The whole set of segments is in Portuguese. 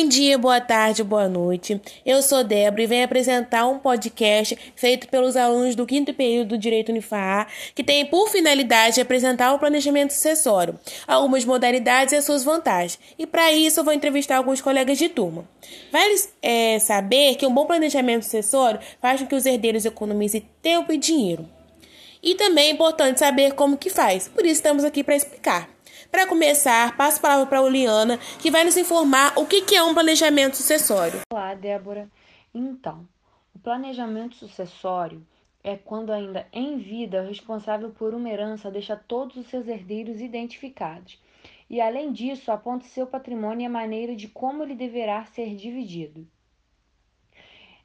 Bom dia, boa tarde, boa noite. Eu sou Débora e venho apresentar um podcast feito pelos alunos do quinto período do Direito Unifar, que tem por finalidade apresentar o planejamento sucessório, algumas modalidades e as suas vantagens. E para isso eu vou entrevistar alguns colegas de turma. Vale é, saber que um bom planejamento sucessório faz com que os herdeiros economizem tempo e dinheiro. E também é importante saber como que faz, por isso estamos aqui para explicar. Para começar, passo a palavra para a Uliana, que vai nos informar o que é um planejamento sucessório. Olá, Débora. Então, o planejamento sucessório é quando ainda em vida o responsável por uma herança deixa todos os seus herdeiros identificados. E além disso, aponta seu patrimônio e a maneira de como ele deverá ser dividido.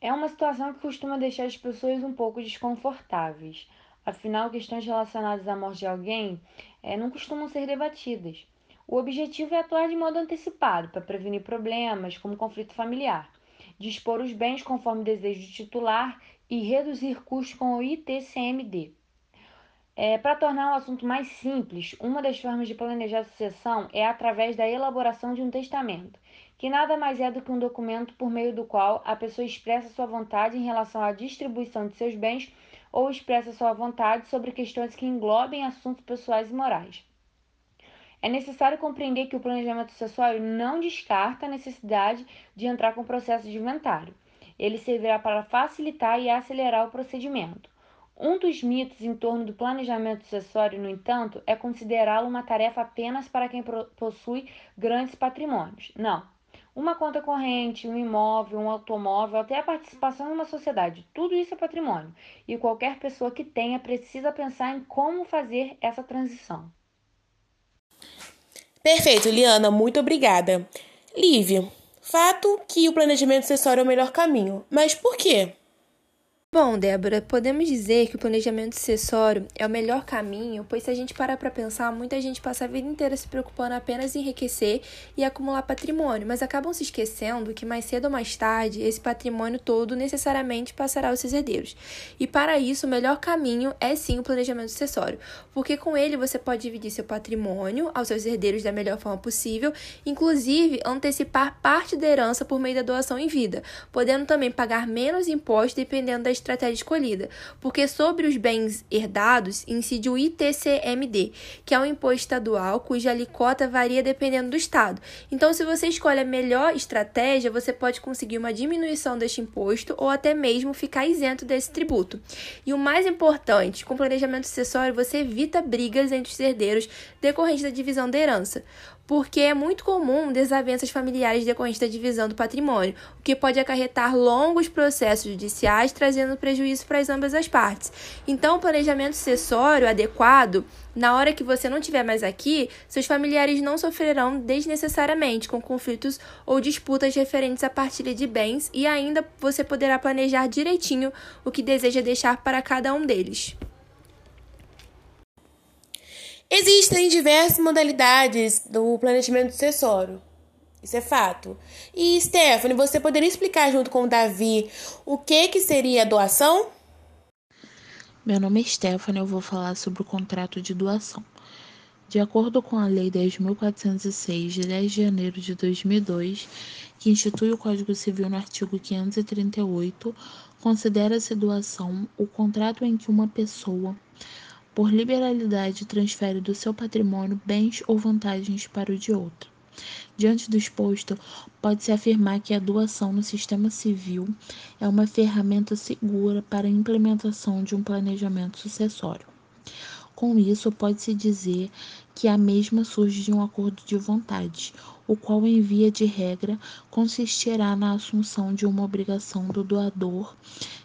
É uma situação que costuma deixar as pessoas um pouco desconfortáveis. Afinal, questões relacionadas à morte de alguém é, não costumam ser debatidas. O objetivo é atuar de modo antecipado para prevenir problemas como conflito familiar, dispor os bens conforme desejo do titular e reduzir custos com o ITCMD. É, para tornar o assunto mais simples, uma das formas de planejar a sucessão é através da elaboração de um testamento, que nada mais é do que um documento por meio do qual a pessoa expressa sua vontade em relação à distribuição de seus bens ou expressa sua vontade sobre questões que englobem assuntos pessoais e morais. É necessário compreender que o planejamento sucessório não descarta a necessidade de entrar com o processo de inventário. Ele servirá para facilitar e acelerar o procedimento. Um dos mitos em torno do planejamento sucessório, no entanto, é considerá-lo uma tarefa apenas para quem possui grandes patrimônios. Não, uma conta corrente, um imóvel, um automóvel, até a participação em uma sociedade. Tudo isso é patrimônio. E qualquer pessoa que tenha precisa pensar em como fazer essa transição. Perfeito, Liana, muito obrigada. Lívia, fato que o planejamento sucessório é o melhor caminho, mas por quê? Bom, Débora, podemos dizer que o planejamento sucessório é o melhor caminho, pois se a gente parar para pensar, muita gente passa a vida inteira se preocupando apenas em enriquecer e acumular patrimônio, mas acabam se esquecendo que mais cedo ou mais tarde esse patrimônio todo necessariamente passará aos seus herdeiros. E para isso, o melhor caminho é sim o planejamento sucessório, porque com ele você pode dividir seu patrimônio aos seus herdeiros da melhor forma possível, inclusive antecipar parte da herança por meio da doação em vida, podendo também pagar menos impostos dependendo das estratégia escolhida, porque sobre os bens herdados incide o ITCMD, que é um imposto estadual cuja alíquota varia dependendo do estado. Então, se você escolhe a melhor estratégia, você pode conseguir uma diminuição deste imposto ou até mesmo ficar isento desse tributo. E o mais importante, com planejamento sucessório, você evita brigas entre os herdeiros decorrentes da divisão da herança porque é muito comum desavenças familiares decorrentes da divisão do patrimônio, o que pode acarretar longos processos judiciais, trazendo prejuízo para ambas as partes. Então, o planejamento sucessório adequado, na hora que você não estiver mais aqui, seus familiares não sofrerão desnecessariamente com conflitos ou disputas referentes à partilha de bens e ainda você poderá planejar direitinho o que deseja deixar para cada um deles. Existem diversas modalidades do planejamento sucessório. Isso é fato. E Stephanie, você poderia explicar junto com o Davi o que que seria a doação? Meu nome é Stephanie, eu vou falar sobre o contrato de doação. De acordo com a Lei 10.406, de 10 de janeiro de 2002, que institui o Código Civil no artigo 538, considera-se doação o contrato em que uma pessoa por liberalidade, transfere do seu patrimônio bens ou vantagens para o de outro. Diante do exposto, pode-se afirmar que a doação no sistema civil é uma ferramenta segura para a implementação de um planejamento sucessório. Com isso, pode-se dizer que a mesma surge de um acordo de vontade, o qual, em via de regra, consistirá na assunção de uma obrigação do doador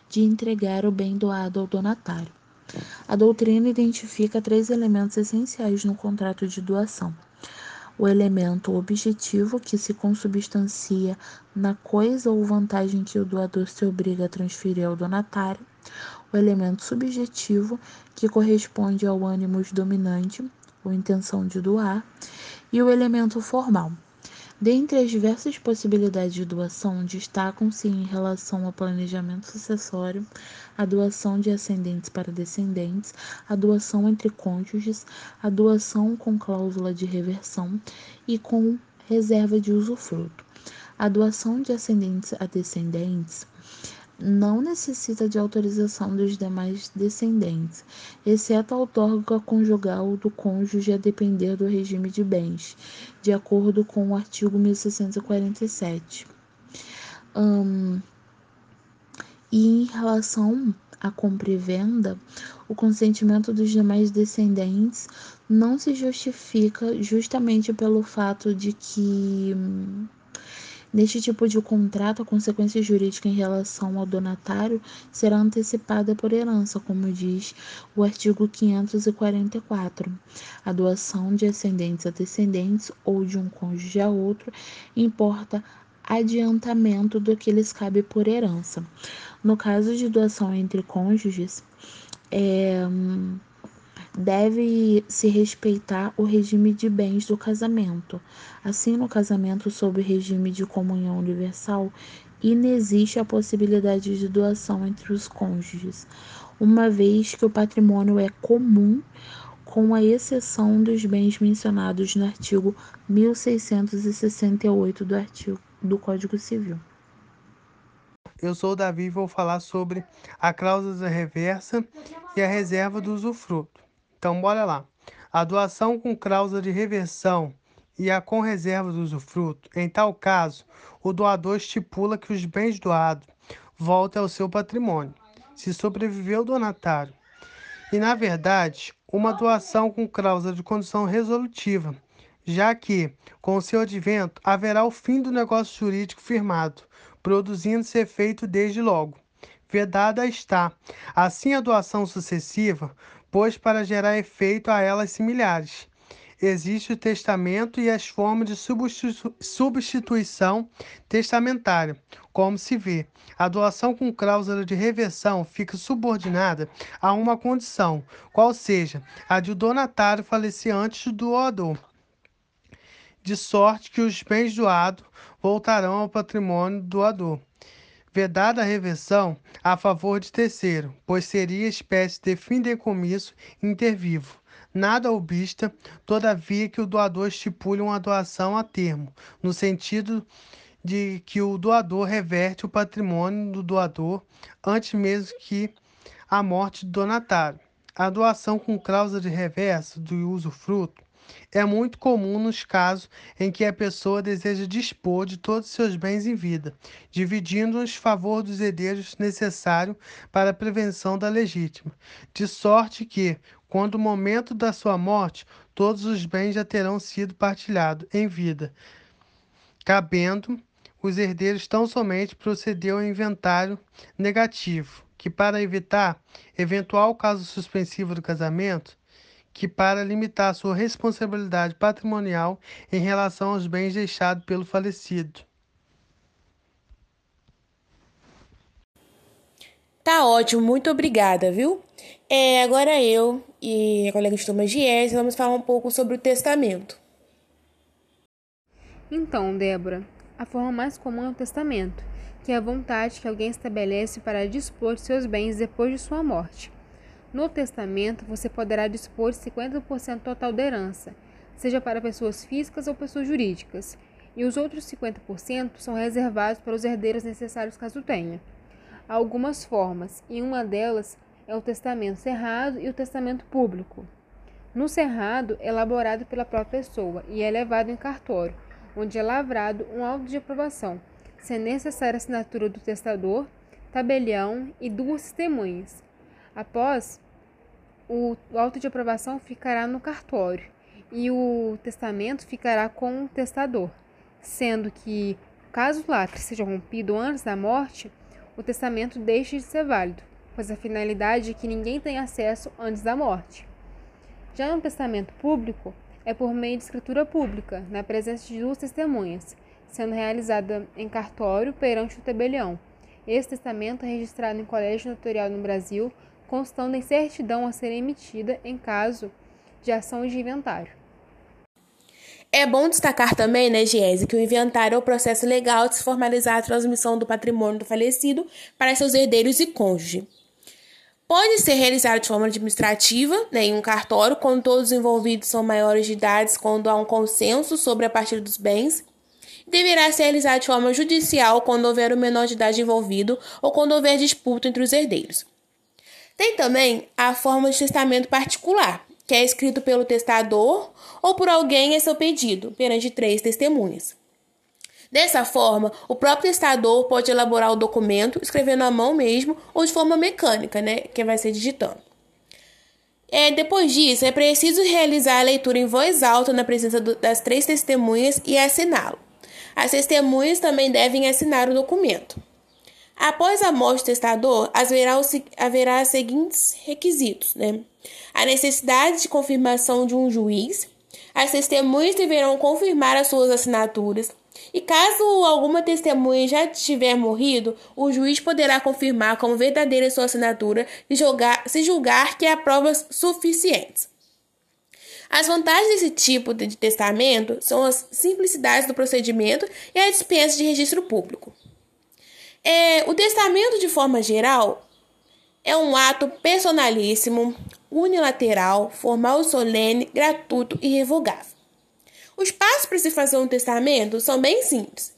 de entregar o bem doado ao donatário. A doutrina identifica três elementos essenciais no contrato de doação: o elemento objetivo, que se consubstancia na coisa ou vantagem que o doador se obriga a transferir ao donatário, o elemento subjetivo, que corresponde ao ânimo dominante ou intenção de doar, e o elemento formal, Dentre as diversas possibilidades de doação, destacam-se em relação ao planejamento sucessório, a doação de ascendentes para descendentes, a doação entre cônjuges, a doação com cláusula de reversão e com reserva de usufruto. A doação de ascendentes a descendentes não necessita de autorização dos demais descendentes, exceto a outorga conjugal do cônjuge a depender do regime de bens, de acordo com o artigo 1647. Um, e em relação à compra e venda, o consentimento dos demais descendentes não se justifica justamente pelo fato de que Neste tipo de contrato, a consequência jurídica em relação ao donatário será antecipada por herança, como diz o artigo 544. A doação de ascendentes a descendentes ou de um cônjuge a outro importa adiantamento do que lhes cabe por herança. No caso de doação entre cônjuges, é deve se respeitar o regime de bens do casamento. Assim, no casamento sob regime de comunhão universal, inexiste a possibilidade de doação entre os cônjuges, uma vez que o patrimônio é comum, com a exceção dos bens mencionados no artigo 1668 do artigo do Código Civil. Eu sou o Davi e vou falar sobre a cláusula reversa e a reserva do usufruto. Então, bora lá. A doação com cláusula de reversão e a com reserva do usufruto. Em tal caso, o doador estipula que os bens doados voltem ao seu patrimônio, se sobreviver o donatário. E, na verdade, uma doação com cláusula de condição resolutiva, já que, com seu advento, haverá o fim do negócio jurídico firmado, produzindo-se efeito desde logo. Vedada está, assim, a doação sucessiva pois para gerar efeito a elas similares. Existe o testamento e as formas de substitu substituição testamentária. Como se vê, a doação com cláusula de reversão fica subordinada a uma condição, qual seja a de o donatário falecer antes do doador, de sorte que os bens doados voltarão ao patrimônio do doador vedada a reversão a favor de terceiro, pois seria espécie de fideicomisso intervivo. Nada obsta, todavia, que o doador estipule uma doação a termo, no sentido de que o doador reverte o patrimônio do doador antes mesmo que a morte do donatário. A doação com cláusula de reverso do usufruto é muito comum nos casos em que a pessoa deseja dispor de todos os seus bens em vida, dividindo-os favor dos herdeiros necessário para a prevenção da legítima, de sorte que, quando o momento da sua morte, todos os bens já terão sido partilhados em vida, cabendo os herdeiros tão somente proceder ao inventário negativo, que para evitar eventual caso suspensivo do casamento, que para limitar sua responsabilidade patrimonial em relação aos bens deixados pelo falecido. Tá ótimo, muito obrigada, viu? É, agora eu e a colega de turma Gies vamos falar um pouco sobre o testamento. Então, Débora, a forma mais comum é o testamento, que é a vontade que alguém estabelece para dispor de seus bens depois de sua morte. No testamento, você poderá dispor de 50% total da herança, seja para pessoas físicas ou pessoas jurídicas, e os outros 50% são reservados para os herdeiros necessários caso tenha. Há algumas formas, e uma delas é o testamento cerrado e o testamento público. No cerrado, é elaborado pela própria pessoa e é levado em cartório, onde é lavrado um auto de aprovação, sendo necessária a assinatura do testador, tabelião e duas testemunhas. Após o auto de aprovação ficará no cartório e o testamento ficará com o testador, sendo que, caso o lacre seja rompido antes da morte, o testamento deixa de ser válido, pois a finalidade é que ninguém tenha acesso antes da morte. Já no testamento público, é por meio de escritura pública, na presença de duas testemunhas, sendo realizada em cartório perante o tabelião. Esse testamento é registrado em colégio notarial no Brasil constando em certidão a ser emitida em caso de ação de inventário. É bom destacar também, né, Giese, que o inventário é o processo legal de se formalizar a transmissão do patrimônio do falecido para seus herdeiros e cônjuge. Pode ser realizado de forma administrativa, né, em um cartório, quando todos os envolvidos são maiores de idade, quando há um consenso sobre a partilha dos bens. Deverá ser realizado de forma judicial quando houver o menor de idade envolvido ou quando houver disputa entre os herdeiros. Tem também a forma de testamento particular, que é escrito pelo testador ou por alguém em seu pedido, perante três testemunhas. Dessa forma, o próprio testador pode elaborar o documento escrevendo à mão mesmo ou de forma mecânica, né, que vai ser digitando. É, depois disso, é preciso realizar a leitura em voz alta na presença do, das três testemunhas e assiná-lo. As testemunhas também devem assinar o documento. Após a morte do testador, haverá, os, haverá os seguintes requisitos: né? a necessidade de confirmação de um juiz, as testemunhas deverão confirmar as suas assinaturas, e caso alguma testemunha já tiver morrido, o juiz poderá confirmar como verdadeira sua assinatura e julgar, se julgar que há provas suficientes. As vantagens desse tipo de testamento são as simplicidades do procedimento e a dispensa de registro público. É, o testamento, de forma geral, é um ato personalíssimo, unilateral, formal, solene, gratuito e revogável. Os passos para se fazer um testamento são bem simples.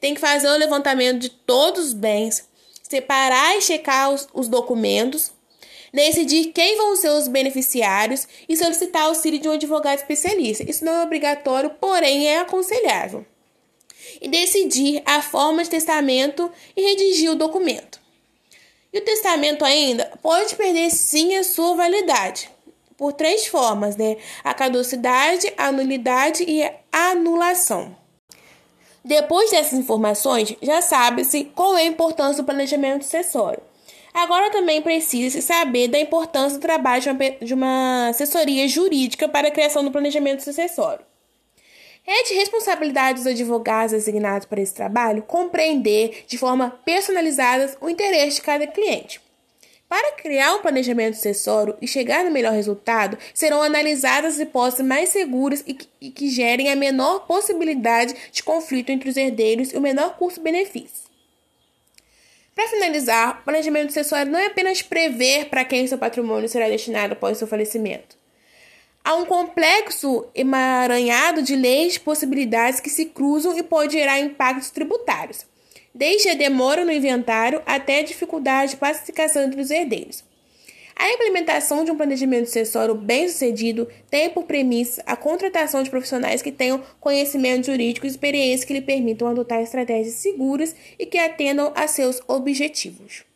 Tem que fazer o levantamento de todos os bens, separar e checar os, os documentos, decidir quem vão ser os beneficiários e solicitar auxílio de um advogado especialista. Isso não é obrigatório, porém é aconselhável. E decidir a forma de testamento e redigir o documento. E o testamento ainda pode perder sim a sua validade por três formas, né? A caducidade, a nulidade e a anulação. Depois dessas informações, já sabe-se qual é a importância do planejamento sucessório. Agora também precisa-se saber da importância do trabalho de uma assessoria jurídica para a criação do planejamento sucessório. É de responsabilidade dos advogados designados para esse trabalho compreender de forma personalizada o interesse de cada cliente. Para criar um planejamento sucessório e chegar no melhor resultado, serão analisadas as hipóteses mais seguras e que, e que gerem a menor possibilidade de conflito entre os herdeiros e o menor custo-benefício. Para finalizar, o planejamento sucessório não é apenas prever para quem seu patrimônio será destinado após seu falecimento. Há um complexo emaranhado de leis e possibilidades que se cruzam e pode gerar impactos tributários desde a demora no inventário até a dificuldade de pacificação entre os herdeiros. A implementação de um planejamento sucessório bem-sucedido tem por premissa a contratação de profissionais que tenham conhecimento jurídico e experiência que lhe permitam adotar estratégias seguras e que atendam a seus objetivos.